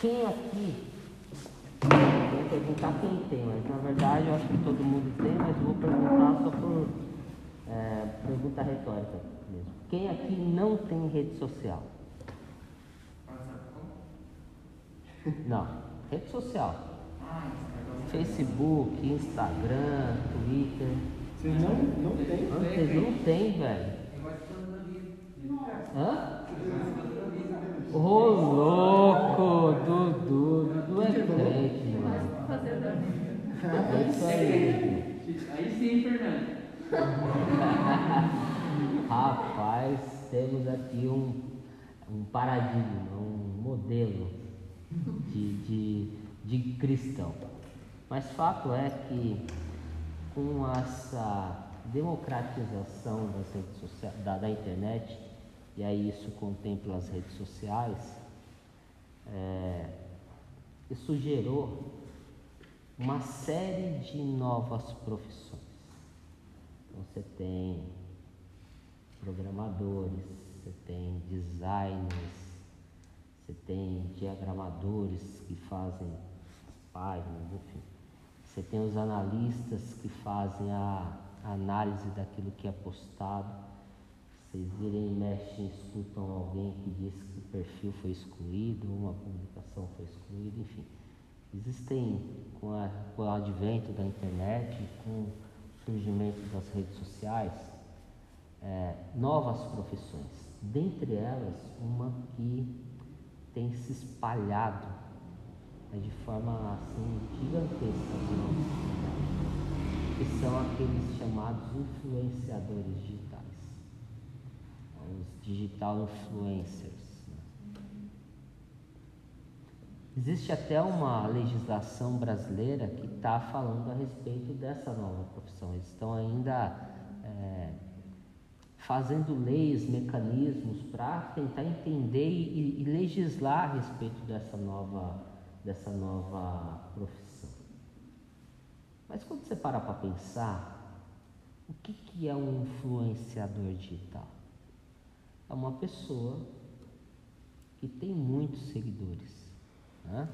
Quem aqui? Vou perguntar quem tem, mas na verdade eu acho que todo mundo tem, mas vou perguntar só por é, pergunta retórica mesmo. Quem aqui não tem rede social? Não, rede social. Facebook, Instagram, Twitter. Você não, não tem? Antes não tem, velho. Hã? Ô louco, Dudu, Dudu é crente, mano. É isso aí. Aí sim, Fernando. Rapaz, temos aqui um, um paradigma, um modelo de, de, de cristão. Mas fato é que com essa democratização das redes sociais, da, da internet, e aí isso contempla as redes sociais, é, isso gerou uma série de novas profissões. Então você tem programadores, você tem designers, você tem diagramadores que fazem páginas, enfim. Você tem os analistas que fazem a análise daquilo que é postado. Vocês virem e mexem, escutam alguém que diz que o perfil foi excluído, uma publicação foi excluída, enfim. Existem, com, a, com o advento da internet, com o surgimento das redes sociais, é, novas profissões. Dentre elas, uma que tem se espalhado né, de forma assim gigantesca que são aqueles chamados influenciadores digitais, os digital influencers. né. Existe até uma legislação brasileira que está falando a respeito dessa nova profissão. Eles estão ainda é, fazendo leis, mecanismos para tentar entender e, e legislar a respeito dessa nova, dessa nova profissão. Mas quando você para para pensar, o que, que é um influenciador digital? É uma pessoa que tem muitos seguidores, né?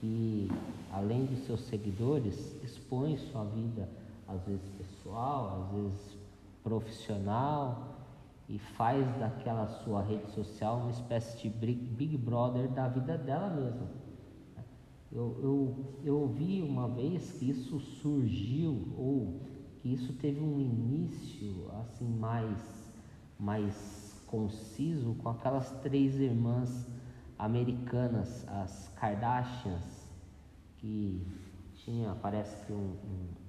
que além de seus seguidores expõe sua vida às vezes pessoal, às vezes profissional e faz daquela sua rede social uma espécie de Big Brother da vida dela mesma. Eu, eu, eu ouvi uma vez que isso surgiu ou que isso teve um início assim mais, mais conciso com aquelas três irmãs americanas, as Kardashians, que tinha, parece que um, um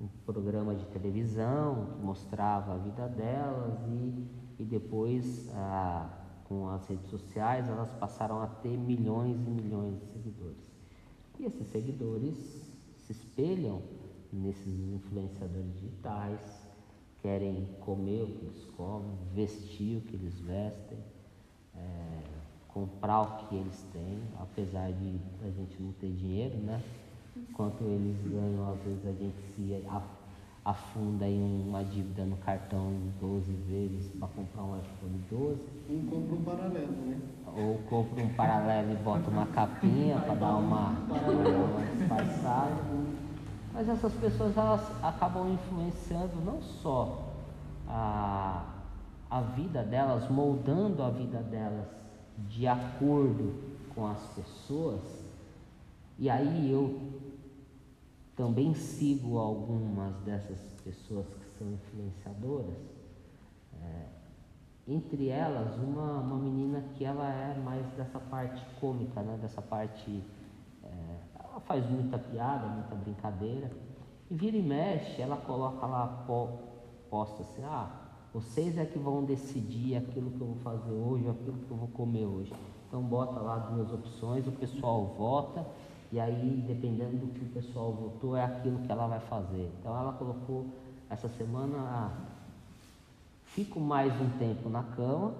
um programa de televisão que mostrava a vida delas e, e depois ah, com as redes sociais elas passaram a ter milhões e milhões de seguidores. E esses seguidores se espelham nesses influenciadores digitais, querem comer o que eles comem, vestir o que eles vestem, é, comprar o que eles têm, apesar de a gente não ter dinheiro, né? quanto eles ganham, às vezes a gente se afunda em uma dívida no cartão em 12 vezes para comprar um iPhone 12. Um compra um paralelo, né? Ou compra um paralelo e bota uma capinha para dar uma, uma disfarçada. Mas essas pessoas elas acabam influenciando não só a, a vida delas, moldando a vida delas de acordo com as pessoas. E aí eu também sigo algumas dessas pessoas que são influenciadoras. É, entre elas, uma, uma menina que ela é mais dessa parte cômica, né? dessa parte. Faz muita piada, muita brincadeira. E vira e mexe, ela coloca lá, posta assim: ah, vocês é que vão decidir aquilo que eu vou fazer hoje, aquilo que eu vou comer hoje. Então, bota lá duas opções, o pessoal vota e aí, dependendo do que o pessoal votou, é aquilo que ela vai fazer. Então, ela colocou essa semana: ah, fico mais um tempo na cama,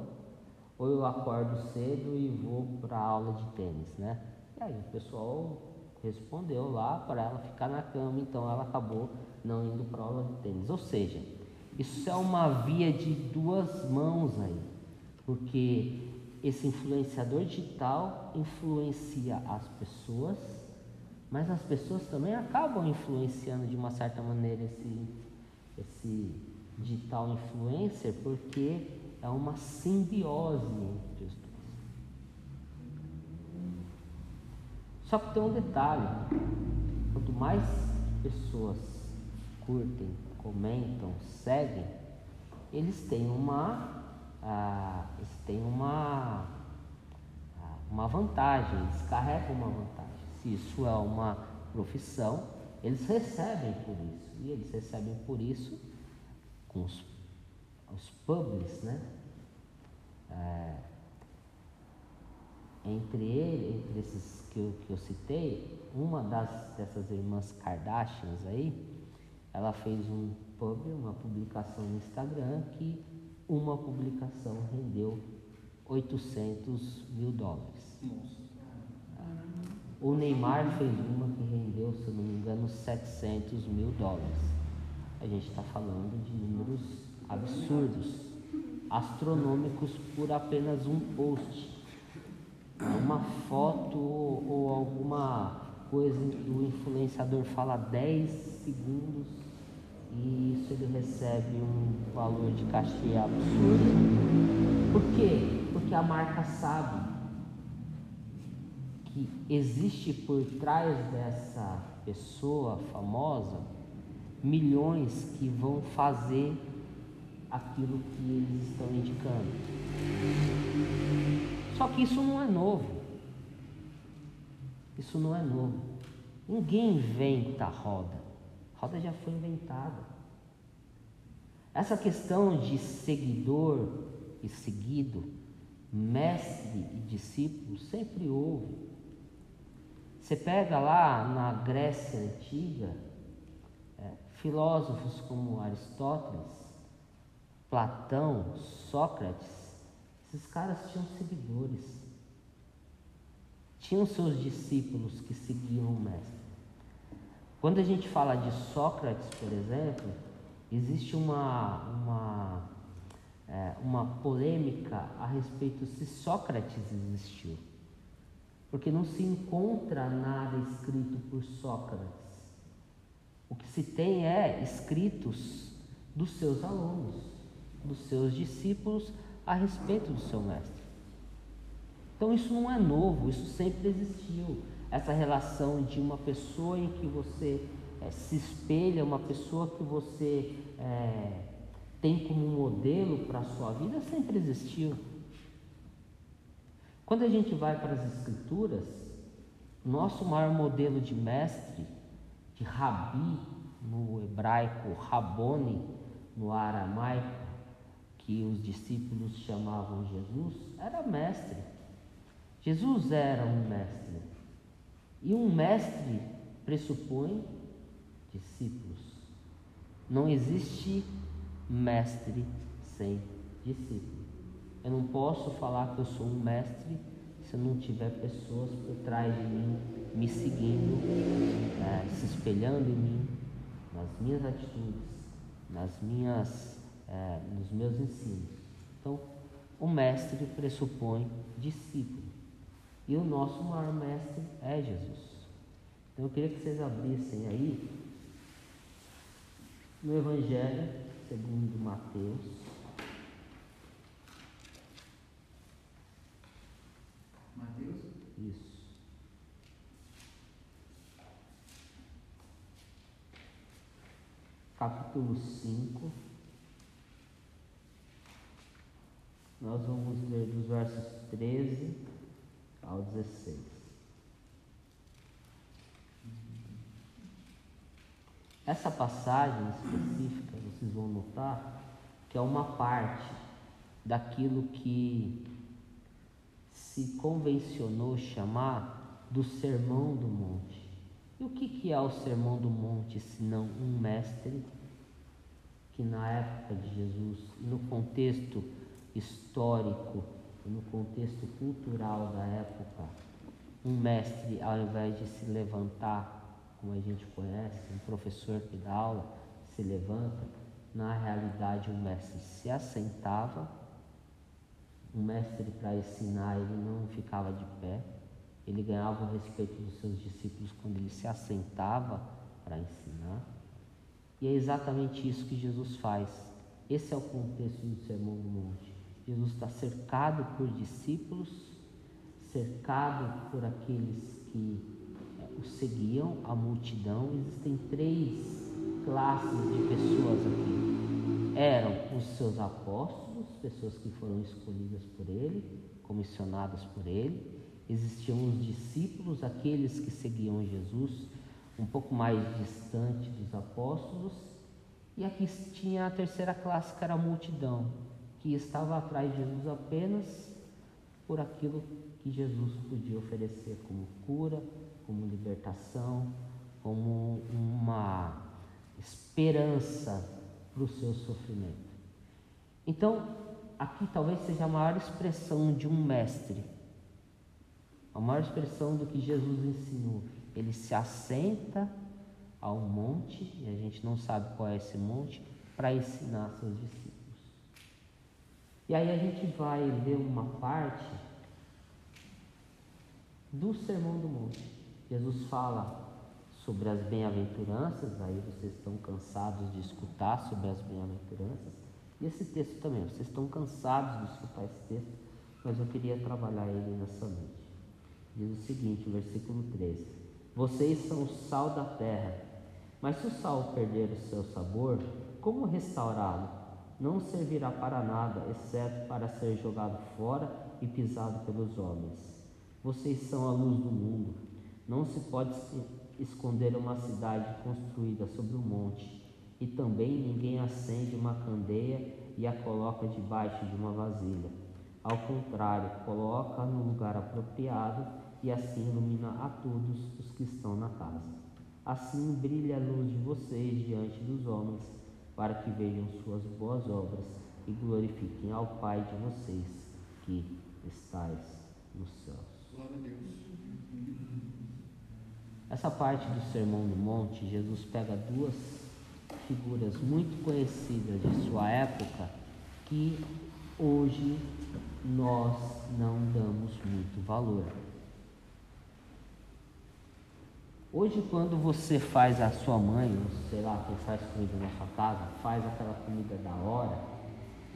ou eu acordo cedo e vou para aula de tênis, né? E aí, o pessoal respondeu lá para ela ficar na cama, então ela acabou não indo para aula de tênis. Ou seja, isso é uma via de duas mãos aí, porque esse influenciador digital influencia as pessoas, mas as pessoas também acabam influenciando de uma certa maneira esse, esse digital influencer, porque é uma simbiose entre os dois. Só que tem um detalhe: quanto mais pessoas curtem, comentam, seguem, eles têm uma, ah, eles têm uma, ah, uma vantagem, eles carregam uma vantagem. Se isso é uma profissão, eles recebem por isso. E eles recebem por isso com os, os publis, né? É, entre ele, entre esses que eu, que eu citei, uma das, dessas irmãs Kardashians aí, ela fez um pub, uma publicação no Instagram que uma publicação rendeu 800 mil dólares. O Neymar fez uma que rendeu, se não me engano, 700 mil dólares. A gente está falando de números absurdos, astronômicos por apenas um post. Uma foto ou alguma coisa que o influenciador fala 10 segundos e isso ele recebe um valor de cachê absurdo. Por quê? Porque a marca sabe que existe por trás dessa pessoa famosa milhões que vão fazer aquilo que eles estão indicando. Só que isso não é novo. Isso não é novo. Ninguém inventa roda. roda já foi inventada. Essa questão de seguidor e seguido, mestre e discípulo, sempre houve. Você pega lá na Grécia Antiga, é, filósofos como Aristóteles, Platão, Sócrates, esses caras tinham seguidores, tinham seus discípulos que seguiam o mestre. Quando a gente fala de Sócrates, por exemplo, existe uma, uma, é, uma polêmica a respeito se Sócrates existiu. Porque não se encontra nada escrito por Sócrates. O que se tem é escritos dos seus alunos, dos seus discípulos a respeito do seu mestre. Então isso não é novo, isso sempre existiu. Essa relação de uma pessoa em que você é, se espelha, uma pessoa que você é, tem como modelo para a sua vida sempre existiu. Quando a gente vai para as Escrituras, nosso maior modelo de mestre, de rabi no hebraico, rabone no aramaico, que os discípulos chamavam Jesus, era mestre. Jesus era um mestre. E um mestre pressupõe discípulos. Não existe mestre sem discípulo. Eu não posso falar que eu sou um mestre se não tiver pessoas por trás de mim, me seguindo, é, se espelhando em mim, nas minhas atitudes, nas minhas, é, nos meus ensinos. Então, o mestre pressupõe discípulo. E o nosso maior mestre é Jesus. Então eu queria que vocês abrissem aí no Evangelho segundo Mateus. Mateus? Isso. Capítulo 5. Nós vamos ler dos versos 13 ao 16. Essa passagem específica, vocês vão notar que é uma parte daquilo que se convencionou chamar do Sermão do Monte. E o que, que é o Sermão do Monte, se não um mestre que na época de Jesus, no contexto histórico, no contexto cultural da época, um mestre, ao invés de se levantar como a gente conhece, um professor que dá aula se levanta, na realidade o mestre se assentava um mestre para ensinar, ele não ficava de pé, ele ganhava o respeito dos seus discípulos quando ele se assentava para ensinar. E é exatamente isso que Jesus faz. Esse é o contexto do Sermão do Monte. Jesus está cercado por discípulos, cercado por aqueles que é, o seguiam, a multidão. Existem três classes de pessoas aqui. Eram os seus apóstolos, pessoas que foram escolhidas por ele, comissionadas por ele. Existiam os discípulos, aqueles que seguiam Jesus, um pouco mais distante dos apóstolos, e aqui tinha a terceira classe, que era a multidão, que estava atrás de Jesus apenas por aquilo que Jesus podia oferecer como cura, como libertação, como uma esperança para o seu sofrimento. Então, aqui talvez seja a maior expressão de um mestre, a maior expressão do que Jesus ensinou ele se assenta ao monte, e a gente não sabe qual é esse monte, para ensinar seus discípulos. E aí a gente vai ler uma parte do Sermão do Monte. Jesus fala sobre as bem-aventuranças, aí vocês estão cansados de escutar sobre as bem-aventuranças. E esse texto também, vocês estão cansados de escutar esse texto, mas eu queria trabalhar ele nessa noite. Diz o seguinte, versículo 13. Vocês são o sal da terra. Mas se o sal perder o seu sabor, como restaurá-lo? Não servirá para nada, exceto para ser jogado fora e pisado pelos homens. Vocês são a luz do mundo. Não se pode esconder uma cidade construída sobre um monte. E também ninguém acende uma candeia e a coloca debaixo de uma vasilha. Ao contrário, coloca no lugar apropriado e assim ilumina a todos os que estão na casa. Assim brilha a luz de vocês diante dos homens, para que vejam suas boas obras e glorifiquem ao Pai de vocês que estais nos céus. Glória a Deus. Essa parte do Sermão do Monte, Jesus pega duas figuras muito conhecidas de sua época que hoje nós não damos muito valor. Hoje, quando você faz a sua mãe, ou sei lá, quem faz comida na sua casa, faz aquela comida da hora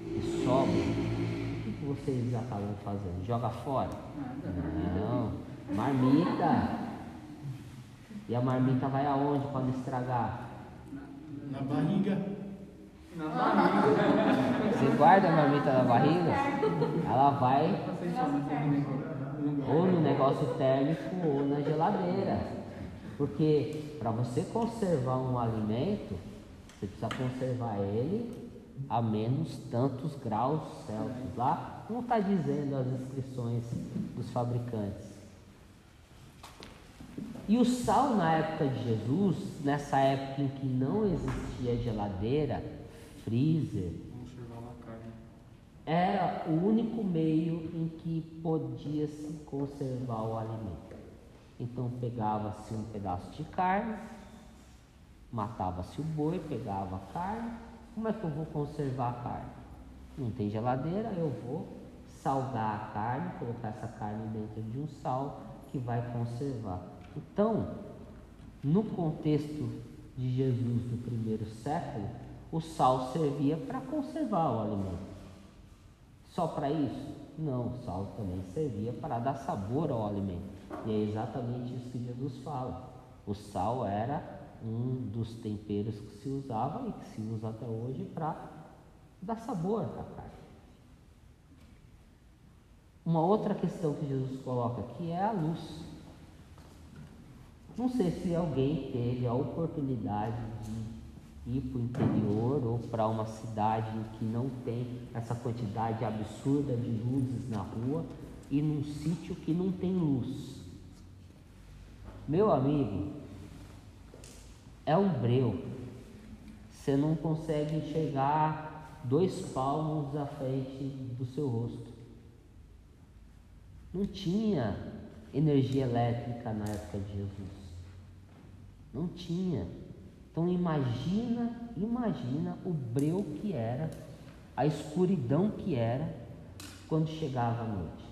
e sobra, o que, que vocês acabam fazendo? Joga fora? Não, marmita. E a marmita vai aonde quando estragar? Na barriga. Na barriga. Você guarda a marmita na barriga, ela vai ou no negócio térmico ou na geladeira. Porque para você conservar um alimento, você precisa conservar ele a menos tantos graus Celsius. Lá não está dizendo as inscrições dos fabricantes. E o sal na época de Jesus, nessa época em que não existia geladeira, freezer, era o único meio em que podia se conservar o alimento. Então pegava-se um pedaço de carne, matava-se o boi, pegava a carne. Como é que eu vou conservar a carne? Não tem geladeira, eu vou salgar a carne, colocar essa carne dentro de um sal que vai conservar. Então, no contexto de Jesus do primeiro século, o sal servia para conservar o alimento. Só para isso? Não, o sal também servia para dar sabor ao alimento. E é exatamente isso que Jesus fala. O sal era um dos temperos que se usava e que se usa até hoje para dar sabor à carne. Uma outra questão que Jesus coloca aqui é a luz. Não sei se alguém teve a oportunidade de ir para o interior ou para uma cidade que não tem essa quantidade absurda de luzes na rua e num sítio que não tem luz. Meu amigo, é um breu. Você não consegue enxergar dois palmos à frente do seu rosto. Não tinha energia elétrica na época de Jesus. Não tinha. Então imagina, imagina o breu que era, a escuridão que era quando chegava a noite.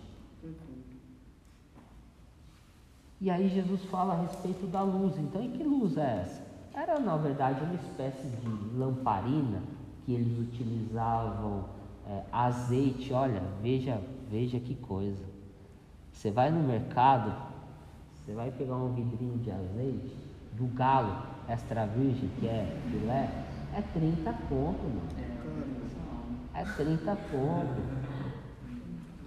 E aí Jesus fala a respeito da luz. Então, e que luz é essa? Era, na verdade, uma espécie de lamparina que eles utilizavam é, azeite. Olha, veja, veja que coisa. Você vai no mercado, você vai pegar um vidrinho de azeite do galo extra virgem, que é filé, é 30 conto, mano. É 30 conto.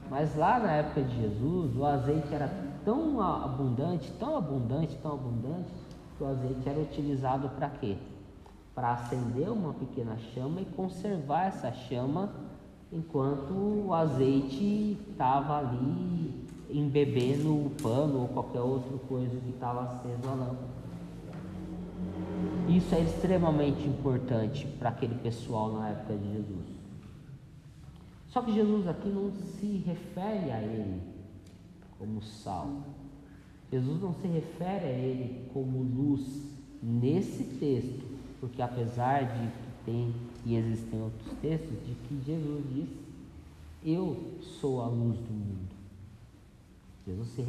Mas lá na época de Jesus, o azeite era tão abundante, tão abundante, tão abundante, que o azeite era utilizado para quê? Para acender uma pequena chama e conservar essa chama enquanto o azeite estava ali embebendo o pano ou qualquer outra coisa que estava aceso a lâmpada. Isso é extremamente importante para aquele pessoal na época de Jesus. Só que Jesus aqui não se refere a ele como sal. Jesus não se refere a ele como luz nesse texto, porque apesar de que tem e existem outros textos de que Jesus diz: Eu sou a luz do mundo. Jesus se,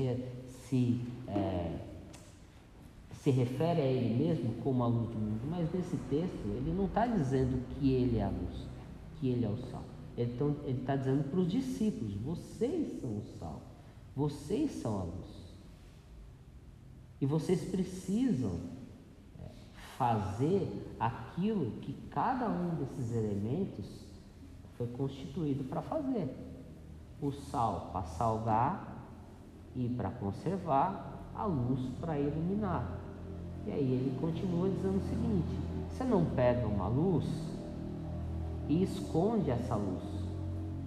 se, é, se refere a ele mesmo como a luz do mundo, mas nesse texto ele não está dizendo que ele é a luz, que ele é o sal. Ele está dizendo para os discípulos: vocês são o sal, vocês são a luz. E vocês precisam é, fazer aquilo que cada um desses elementos foi constituído para fazer. O sal para salgar e para conservar, a luz para iluminar. E aí ele continua dizendo o seguinte: você não pega uma luz e esconde essa luz.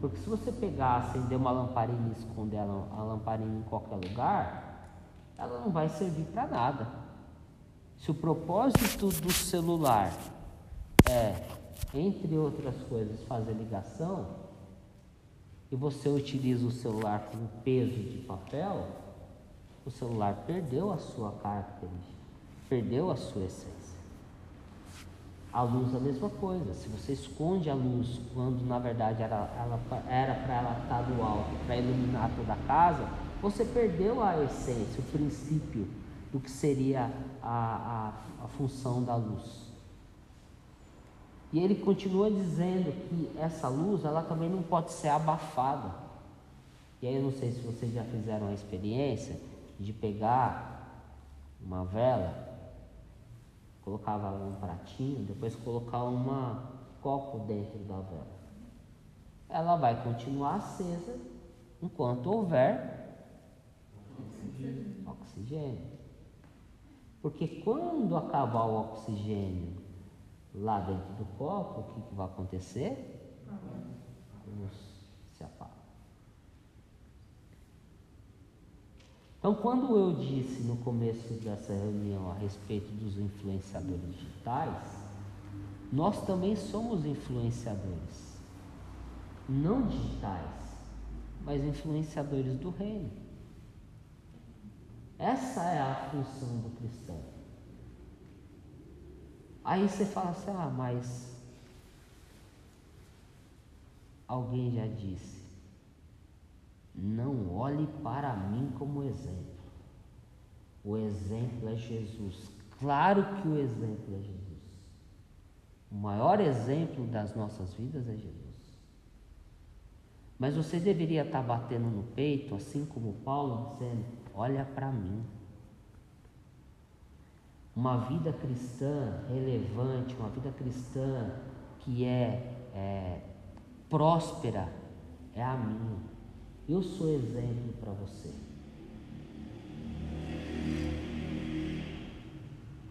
Porque se você pegar, acender uma lamparina e esconder a lamparina em qualquer lugar, ela não vai servir para nada. Se o propósito do celular é, entre outras coisas, fazer ligação, e você utiliza o celular com peso de papel, o celular perdeu a sua característica, perdeu a sua essência. A luz é a mesma coisa. Se você esconde a luz quando na verdade era para ela estar do alto, para iluminar toda a casa, você perdeu a essência, o princípio do que seria a, a, a função da luz. E ele continua dizendo que essa luz ela também não pode ser abafada. E aí eu não sei se vocês já fizeram a experiência de pegar uma vela colocava um pratinho, depois colocar um copo dentro da vela. Ela vai continuar acesa enquanto houver oxigênio. oxigênio. Porque quando acabar o oxigênio lá dentro do copo, o que, que vai acontecer? A luz se apaga. Então, quando eu disse no começo dessa reunião a respeito dos influenciadores digitais, nós também somos influenciadores, não digitais, mas influenciadores do reino. Essa é a função do cristão. Aí você fala assim: ah, mas alguém já disse. Não olhe para mim como exemplo. O exemplo é Jesus. Claro que o exemplo é Jesus. O maior exemplo das nossas vidas é Jesus. Mas você deveria estar batendo no peito, assim como Paulo, dizendo: Olha para mim. Uma vida cristã relevante, uma vida cristã que é, é próspera, é a minha. Eu sou exemplo para você.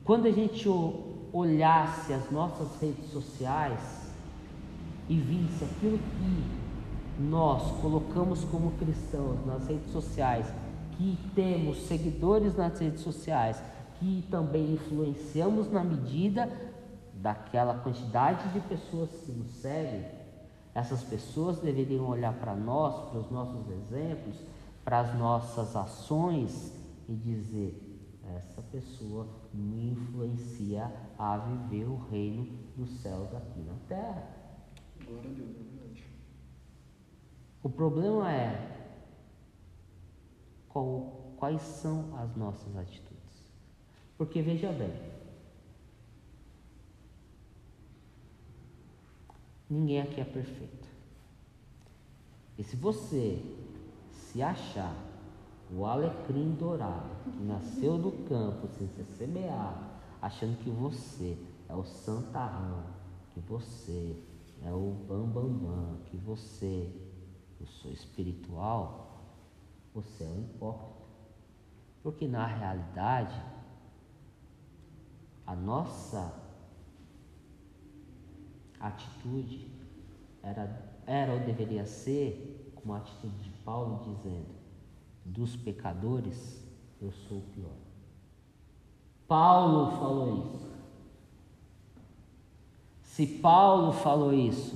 Quando a gente olhasse as nossas redes sociais e visse aquilo que nós colocamos como cristãos nas redes sociais, que temos seguidores nas redes sociais, que também influenciamos na medida daquela quantidade de pessoas que nos seguem, essas pessoas deveriam olhar para nós, para os nossos exemplos, para as nossas ações e dizer: essa pessoa me influencia a viver o reino dos céus aqui na terra. Glória a Deus, é verdade. O problema é qual, quais são as nossas atitudes. Porque veja bem, ninguém aqui é perfeito. E se você se achar o alecrim dourado que nasceu do campo sem ser semeado, achando que você é o santarrão, que você é o bambambam, bam, bam, que você, eu sou espiritual, você é um hipócrita. Porque na realidade, a nossa atitude era, era ou deveria ser como a atitude de Paulo dizendo: dos pecadores eu sou o pior. Paulo falou isso. Se Paulo falou isso,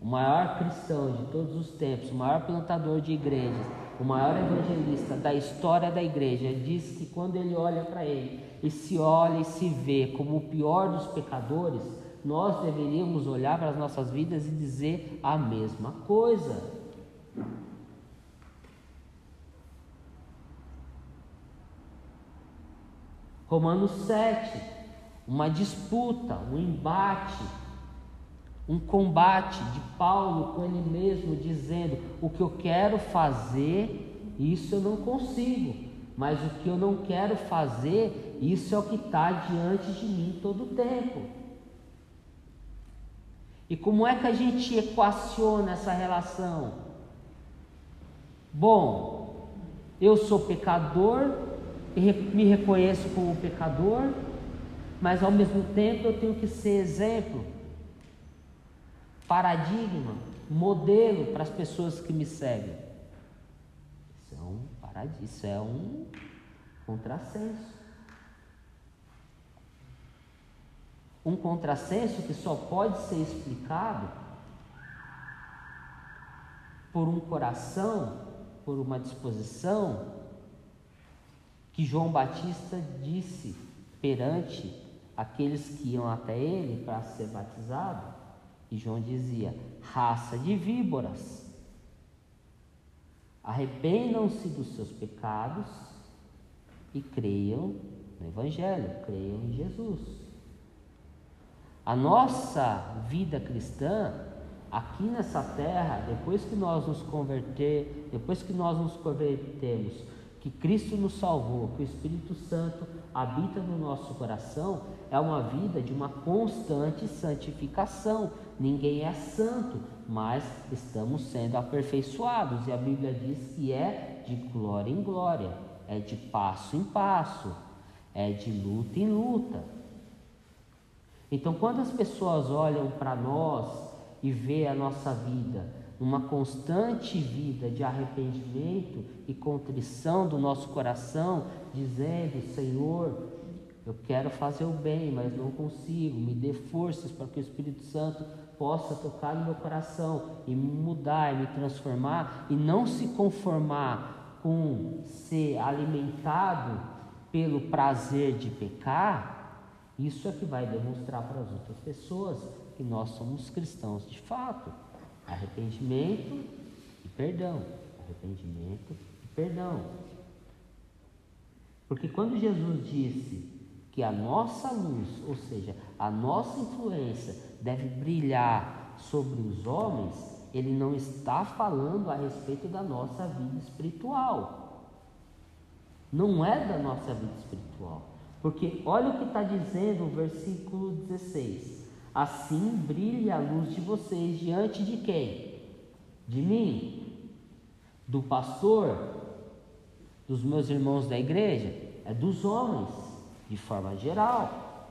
o maior cristão de todos os tempos, o maior plantador de igrejas, o maior evangelista da história da igreja, diz que quando ele olha para ele e se olha e se vê como o pior dos pecadores, nós deveríamos olhar para as nossas vidas e dizer a mesma coisa. Romanos 7, uma disputa, um embate, um combate de Paulo com ele mesmo, dizendo: o que eu quero fazer, isso eu não consigo, mas o que eu não quero fazer, isso é o que está diante de mim todo o tempo. E como é que a gente equaciona essa relação? Bom, eu sou pecador, me reconheço como pecador, mas ao mesmo tempo eu tenho que ser exemplo, paradigma, modelo para as pessoas que me seguem. Isso é um isso é um contrassenso. Um contrassenso que só pode ser explicado por um coração, por uma disposição que João Batista disse perante aqueles que iam até ele para ser batizado. E João dizia: raça de víboras, arrependam-se dos seus pecados e creiam no Evangelho, creiam em Jesus. A nossa vida cristã aqui nessa terra, depois que nós nos converter, depois que nós nos convertemos que Cristo nos salvou, que o Espírito Santo habita no nosso coração, é uma vida de uma constante santificação. Ninguém é santo, mas estamos sendo aperfeiçoados, e a Bíblia diz que é de glória em glória, é de passo em passo, é de luta em luta. Então, quando as pessoas olham para nós e vê a nossa vida, uma constante vida de arrependimento e contrição do nosso coração, dizendo: Senhor, eu quero fazer o bem, mas não consigo, me dê forças para que o Espírito Santo possa tocar no meu coração e me mudar e me transformar e não se conformar com ser alimentado pelo prazer de pecar, isso é que vai demonstrar para as outras pessoas que nós somos cristãos de fato. Arrependimento e perdão. Arrependimento e perdão. Porque quando Jesus disse que a nossa luz, ou seja, a nossa influência deve brilhar sobre os homens, ele não está falando a respeito da nossa vida espiritual. Não é da nossa vida espiritual. Porque olha o que está dizendo o versículo 16. Assim brilhe a luz de vocês diante de quem? De mim, do pastor, dos meus irmãos da igreja, é dos homens, de forma geral.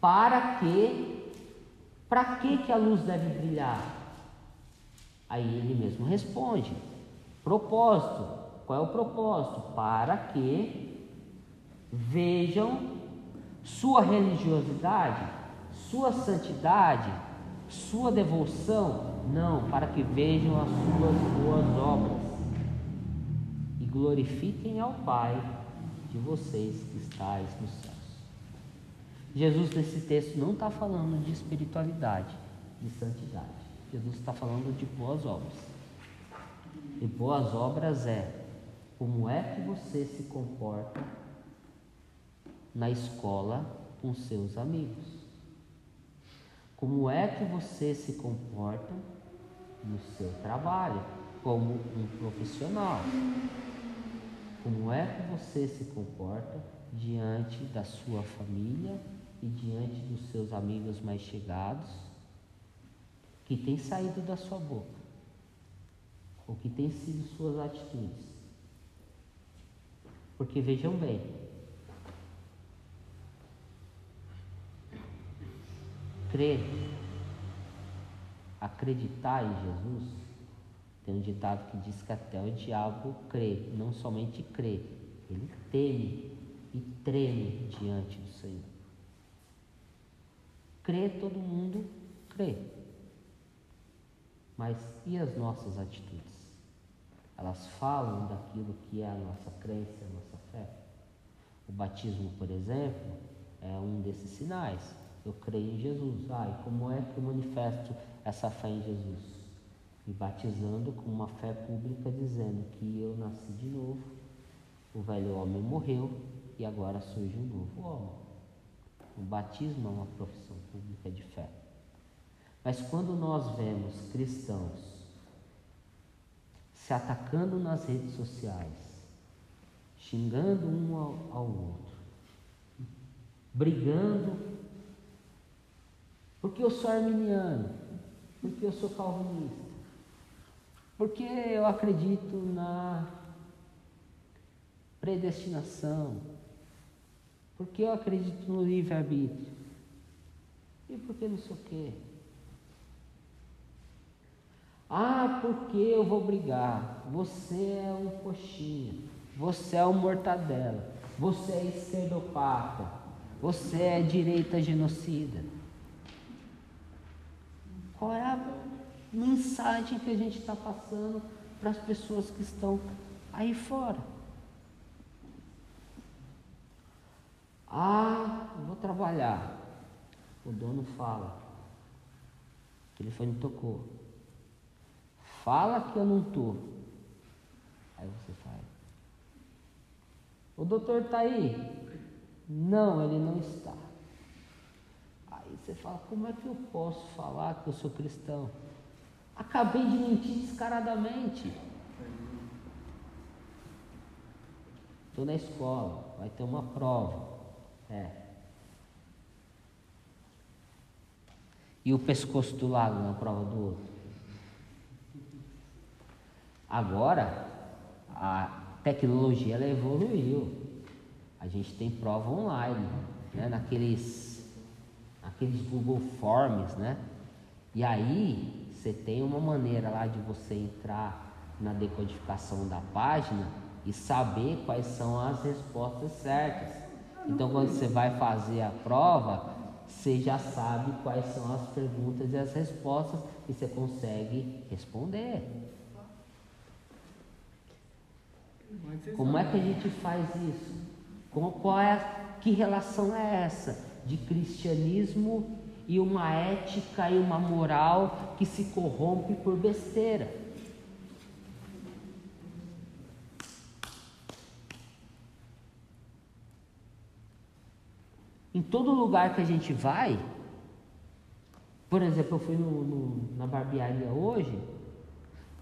Para que, para que que a luz deve brilhar? Aí ele mesmo responde: propósito. Qual é o propósito? Para que vejam sua religiosidade sua santidade, sua devoção, não, para que vejam as suas boas obras e glorifiquem ao Pai de vocês que estáis nos céus. Jesus nesse texto não está falando de espiritualidade, de santidade. Jesus está falando de boas obras. E boas obras é como é que você se comporta na escola com seus amigos. Como é que você se comporta no seu trabalho como um profissional? Como é que você se comporta diante da sua família e diante dos seus amigos mais chegados que tem saído da sua boca? O que tem sido suas atitudes? Porque vejam bem, crer, acreditar em Jesus, tem um ditado que diz que até o diabo crê, não somente crê, ele teme e treme diante do Senhor. Crê todo mundo crê. Mas e as nossas atitudes? Elas falam daquilo que é a nossa crença, a nossa fé. O batismo, por exemplo, é um desses sinais. Eu creio em Jesus. Ah, e como é que eu manifesto essa fé em Jesus? Me batizando com uma fé pública dizendo que eu nasci de novo, o velho homem morreu e agora surge um novo homem. O batismo é uma profissão pública de fé. Mas quando nós vemos cristãos se atacando nas redes sociais, xingando um ao, ao outro, brigando porque eu sou arminiano, porque eu sou calvinista, porque eu acredito na predestinação, porque eu acredito no livre-arbítrio, e porque não sei o quê. Ah, porque eu vou brigar? Você é um coxinha, você é um mortadela, você é esquerdopata, você é direita genocida. Qual é a mensagem que a gente está passando para as pessoas que estão aí fora? Ah, vou trabalhar. O dono fala. O telefone tocou. Fala que eu não estou. Aí você faz. O doutor está aí? Não, ele não está. Você fala, como é que eu posso falar que eu sou cristão? Acabei de mentir descaradamente. Estou na escola, vai ter uma prova. É. E o pescoço do lado na prova do outro. Agora, a tecnologia ela evoluiu. A gente tem prova online, né? naqueles aqueles Google Forms, né? E aí você tem uma maneira lá de você entrar na decodificação da página e saber quais são as respostas certas. Então quando você vai fazer a prova, você já sabe quais são as perguntas e as respostas e você consegue responder. Como é que a gente faz isso? qual é, que relação é essa? De cristianismo e uma ética e uma moral que se corrompe por besteira. Em todo lugar que a gente vai, por exemplo, eu fui no, no, na barbearia hoje,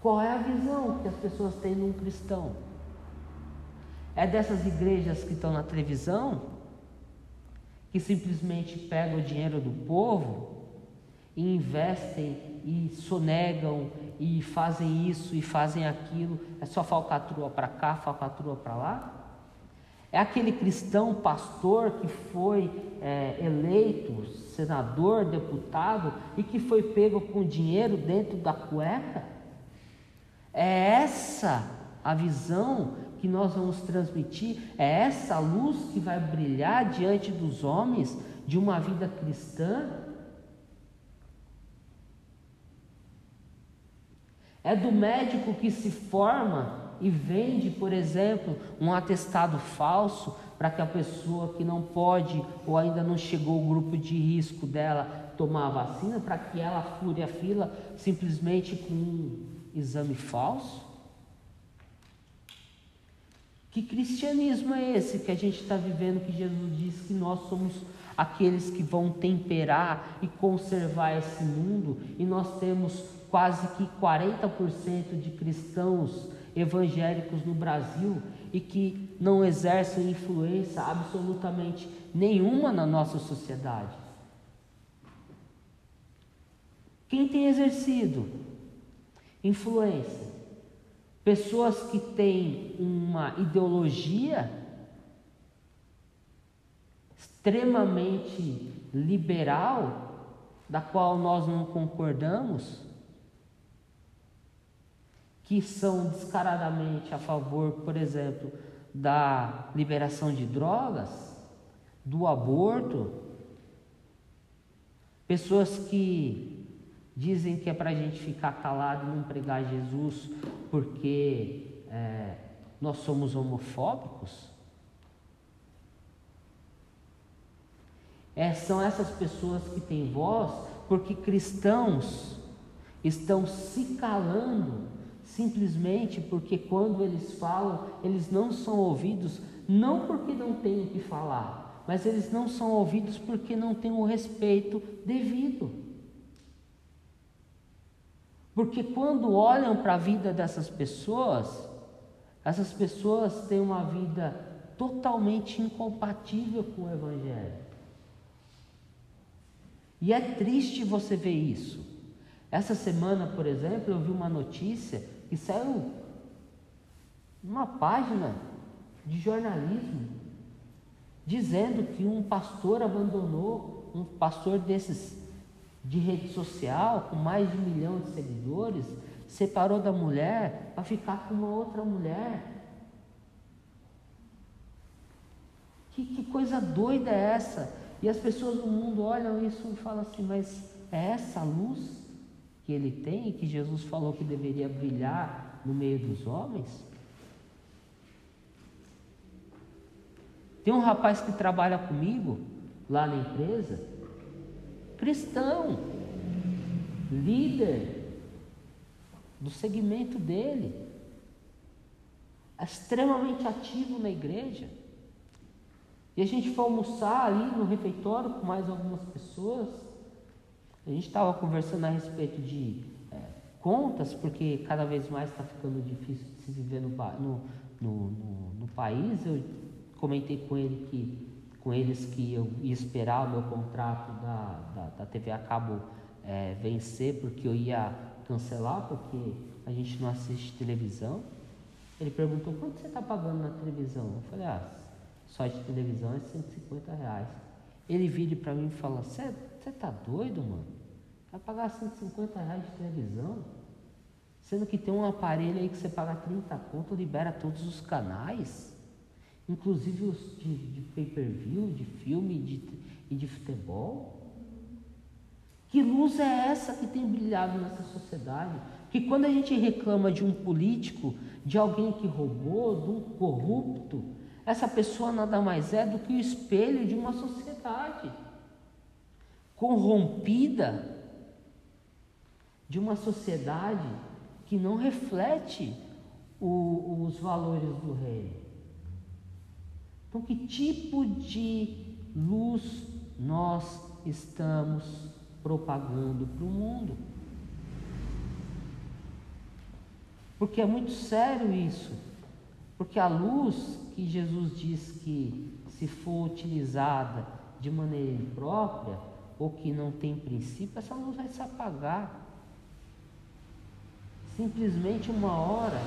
qual é a visão que as pessoas têm de um cristão? É dessas igrejas que estão na televisão? Que simplesmente pegam o dinheiro do povo e investem e sonegam e fazem isso e fazem aquilo, é só falcatrua para cá, falcatrua para lá? É aquele cristão pastor que foi é, eleito senador, deputado e que foi pego com dinheiro dentro da cueca? É essa a visão que nós vamos transmitir é essa luz que vai brilhar diante dos homens de uma vida cristã? É do médico que se forma e vende, por exemplo, um atestado falso para que a pessoa que não pode ou ainda não chegou o grupo de risco dela tomar a vacina, para que ela fure a fila simplesmente com um exame falso? Que cristianismo é esse que a gente está vivendo, que Jesus diz que nós somos aqueles que vão temperar e conservar esse mundo, e nós temos quase que 40% de cristãos evangélicos no Brasil e que não exercem influência absolutamente nenhuma na nossa sociedade. Quem tem exercido influência? Pessoas que têm uma ideologia extremamente liberal, da qual nós não concordamos, que são descaradamente a favor, por exemplo, da liberação de drogas, do aborto, pessoas que dizem que é para a gente ficar calado e não pregar Jesus porque é, nós somos homofóbicos. É, são essas pessoas que têm voz porque cristãos estão se calando simplesmente porque quando eles falam, eles não são ouvidos, não porque não têm o que falar, mas eles não são ouvidos porque não têm o respeito devido. Porque quando olham para a vida dessas pessoas, essas pessoas têm uma vida totalmente incompatível com o Evangelho. E é triste você ver isso. Essa semana, por exemplo, eu vi uma notícia que saiu numa página de jornalismo dizendo que um pastor abandonou, um pastor desses de rede social, com mais de um milhão de seguidores, separou da mulher para ficar com uma outra mulher. Que, que coisa doida é essa? E as pessoas do mundo olham isso e falam assim, mas é essa luz? que ele tem que Jesus falou que deveria brilhar no meio dos homens? Tem um rapaz que trabalha comigo lá na empresa, cristão, líder do segmento dele, extremamente ativo na igreja. E a gente foi almoçar ali no refeitório com mais algumas pessoas. A gente estava conversando a respeito de é, contas, porque cada vez mais está ficando difícil de se viver no, no, no, no, no país. Eu comentei com ele que com eles que eu ia esperar o meu contrato da, da, da TV a cabo é, vencer, porque eu ia cancelar, porque a gente não assiste televisão. Ele perguntou, quanto você está pagando na televisão? Eu falei, ah, só de televisão é 150 reais. Ele vira para mim e fala, você está doido, mano? Vai pagar 150 reais de televisão? Sendo que tem um aparelho aí que você paga 30 conto, libera todos os canais, inclusive os de, de pay-per-view, de filme de, e de futebol. Que luz é essa que tem brilhado nessa sociedade? Que quando a gente reclama de um político, de alguém que roubou, de um corrupto, essa pessoa nada mais é do que o espelho de uma sociedade corrompida de uma sociedade que não reflete o, os valores do reino. Então, que tipo de luz nós estamos propagando para o mundo? Porque é muito sério isso. Porque a luz que Jesus diz que, se for utilizada de maneira imprópria, ou que não tem princípio, essa luz vai se apagar simplesmente uma hora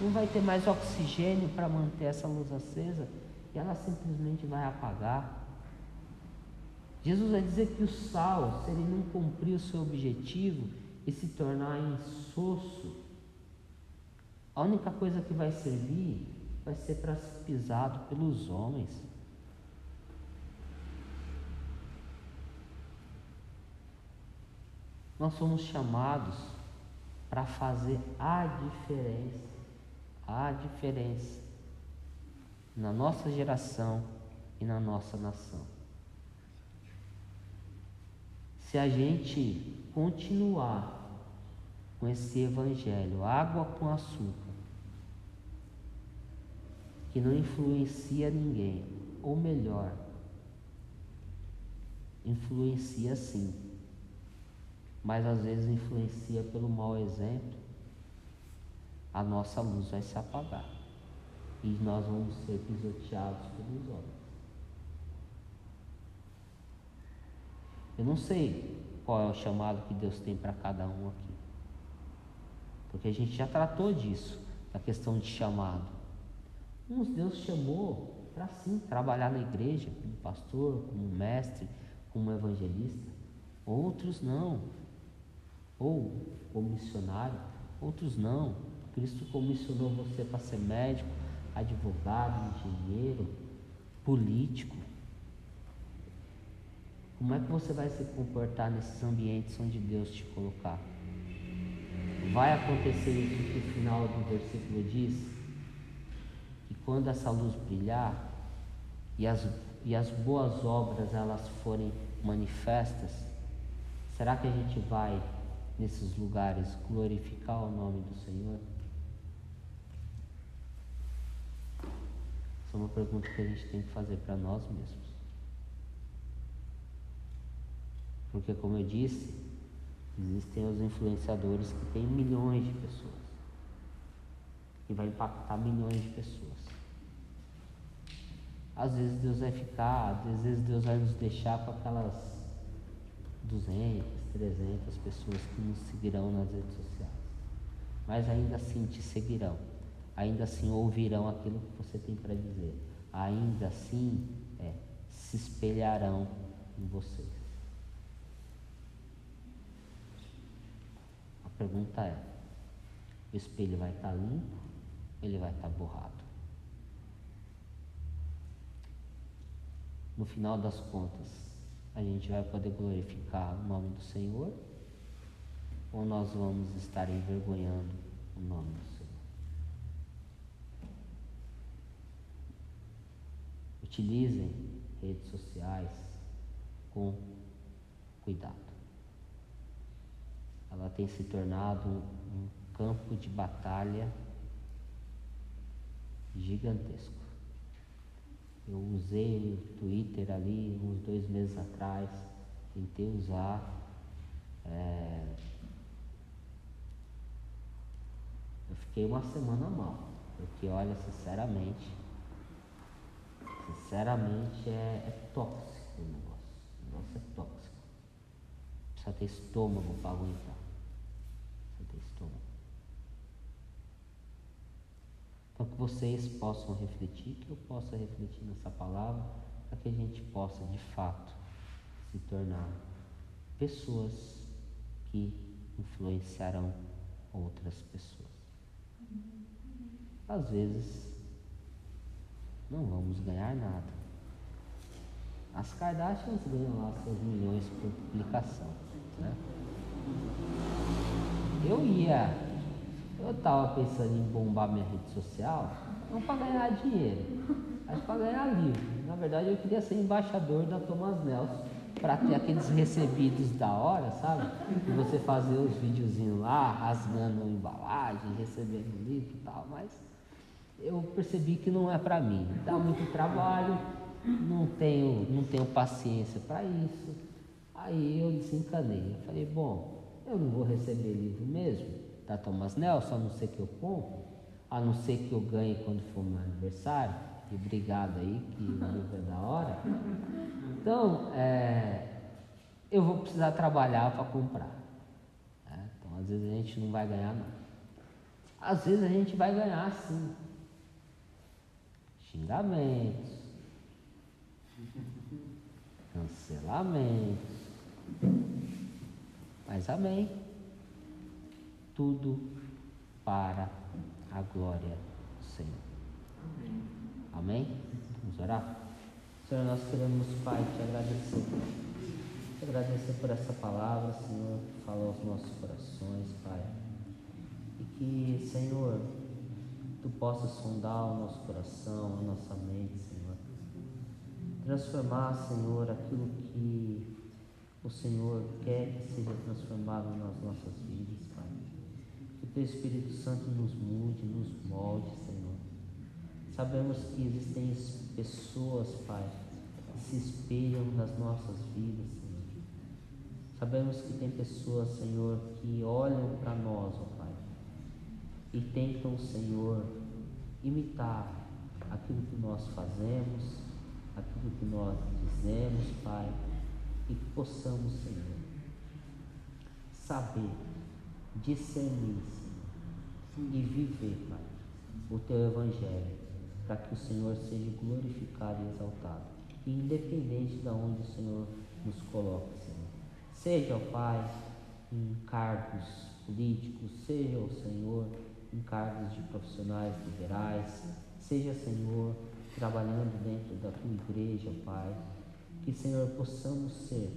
não vai ter mais oxigênio para manter essa luz acesa e ela simplesmente vai apagar. Jesus vai dizer que o sal, se ele não cumprir o seu objetivo e se tornar insosso, a única coisa que vai servir vai ser para ser pisado pelos homens. Nós somos chamados para fazer a diferença, a diferença na nossa geração e na nossa nação. Se a gente continuar com esse evangelho, água com açúcar, que não influencia ninguém, ou melhor, influencia sim, mas às vezes influencia pelo mau exemplo, a nossa luz vai se apagar e nós vamos ser pisoteados pelos homens. Eu não sei qual é o chamado que Deus tem para cada um aqui. Porque a gente já tratou disso, da questão de chamado. Uns Deus chamou para sim trabalhar na igreja, como pastor, como mestre, como evangelista. Outros não. Ou como missionário, outros não. Cristo comissionou você para ser médico, advogado, engenheiro, político. Como é que você vai se comportar nesses ambientes onde Deus te colocar? Vai acontecer isso que o final do versículo diz? Que quando essa luz brilhar e as, e as boas obras elas forem manifestas, será que a gente vai nesses lugares glorificar o nome do Senhor? Essa é uma pergunta que a gente tem que fazer para nós mesmos. Porque, como eu disse, existem os influenciadores que têm milhões de pessoas. E vai impactar milhões de pessoas. Às vezes Deus vai ficar, às vezes Deus vai nos deixar com aquelas 200, 300 pessoas que nos seguirão nas redes sociais. Mas ainda assim te seguirão. Ainda assim ouvirão aquilo que você tem para dizer. Ainda assim é, se espelharão em vocês. pergunta é: o espelho vai estar tá limpo ele vai estar tá borrado? No final das contas, a gente vai poder glorificar o nome do Senhor ou nós vamos estar envergonhando o nome do Senhor? Utilizem redes sociais com cuidado ela tem se tornado um, campo de batalha gigantesco. Eu usei o Twitter ali uns dois meses atrás, tentei usar. É... Eu fiquei uma semana mal, porque olha, sinceramente, sinceramente é, é tóxico o negócio. O negócio é tóxico. Precisa ter estômago para aguentar. Então, que vocês possam refletir, que eu possa refletir nessa palavra, para que a gente possa, de fato, se tornar pessoas que influenciarão outras pessoas. Às vezes, não vamos ganhar nada. As Kardashians ganham lá seus milhões por publicação. Né? Eu ia eu estava pensando em bombar minha rede social, não para ganhar dinheiro, mas para ganhar livro. Na verdade, eu queria ser embaixador da Thomas Nelson para ter aqueles recebidos da hora, sabe? E você fazer os videozinhos lá, rasgando a embalagem, recebendo livro e tal, mas eu percebi que não é para mim. Dá muito trabalho, não tenho, não tenho paciência para isso. Aí eu desencanei. Eu falei, bom, eu não vou receber livro mesmo da Thomas Nelson, a não ser que eu compre, a não ser que eu ganhe quando for meu aniversário, e obrigado aí, que o livro é da hora. Então, é, eu vou precisar trabalhar para comprar. Né? Então, às vezes a gente não vai ganhar nada. Às vezes a gente vai ganhar sim. Xingamentos, cancelamentos. Mas amém tudo para a glória do Senhor. Amém? Amém? Vamos orar? Senhor, nós queremos, Pai, te agradecer. Te agradecer por essa palavra, Senhor, que fala aos nossos corações, Pai. E que, Senhor, Tu possas sondar o nosso coração, a nossa mente, Senhor. Transformar, Senhor, aquilo que o Senhor quer que seja transformado nas nossas vidas, Pai. Que o Teu Espírito Santo nos mude, nos molde, Senhor. Sabemos que existem pessoas, Pai, que se espelham nas nossas vidas, Senhor. Sabemos que tem pessoas, Senhor, que olham para nós, ó e tentam, Senhor, imitar aquilo que nós fazemos, aquilo que nós dizemos, Pai, e que possamos, Senhor, saber discernir, Senhor, e viver, Pai, o Teu Evangelho, para que o Senhor seja glorificado e exaltado, independente de onde o Senhor nos coloque, Senhor. Seja, ó Pai, em cargos políticos, seja, o Senhor, em cargos de profissionais liberais, seja, Senhor, trabalhando dentro da tua igreja, Pai, que, Senhor, possamos ser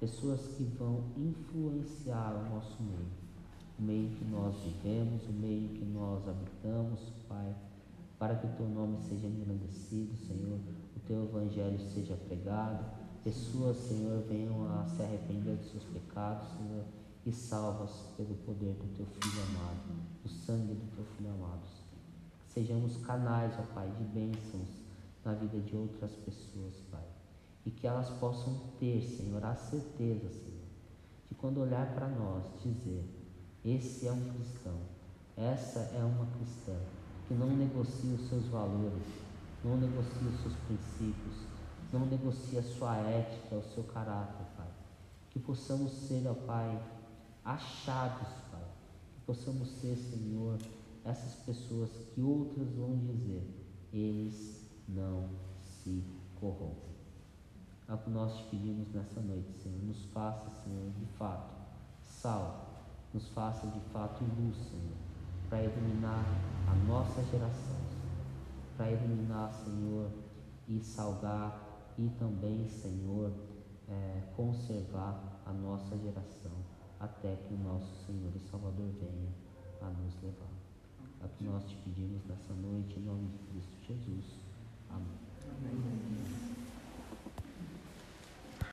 pessoas que vão influenciar o nosso meio, o meio que nós vivemos, o meio que nós habitamos, Pai, para que o teu nome seja engrandecido, Senhor, o teu evangelho seja pregado, pessoas, Senhor, venham a se arrepender dos seus pecados, Senhor, e salvas pelo poder do teu Filho amado, do sangue do teu Filho amado. Sejamos canais, ó Pai, de bênçãos na vida de outras pessoas, Pai. E que elas possam ter, Senhor, a certeza, Senhor, de quando olhar para nós, dizer: esse é um cristão, essa é uma cristã que não negocia os seus valores, não negocia os seus princípios, não negocia a sua ética, o seu caráter, Pai. Que possamos ser, ó Pai, achados, Pai. Que possamos ser, Senhor, essas pessoas que outras vão dizer, eles não se corrompem. É o que nós te pedimos nessa noite, Senhor. Nos faça, Senhor, de fato, sal. Nos faça de fato luz, Senhor, para iluminar a nossa geração. Para iluminar, Senhor, e salgar e também, Senhor, é, conservar a nossa geração até que o nosso Senhor e Salvador venha a nos levar. É o que nós te pedimos nessa noite, em nome de Cristo Jesus. Amém. Amém.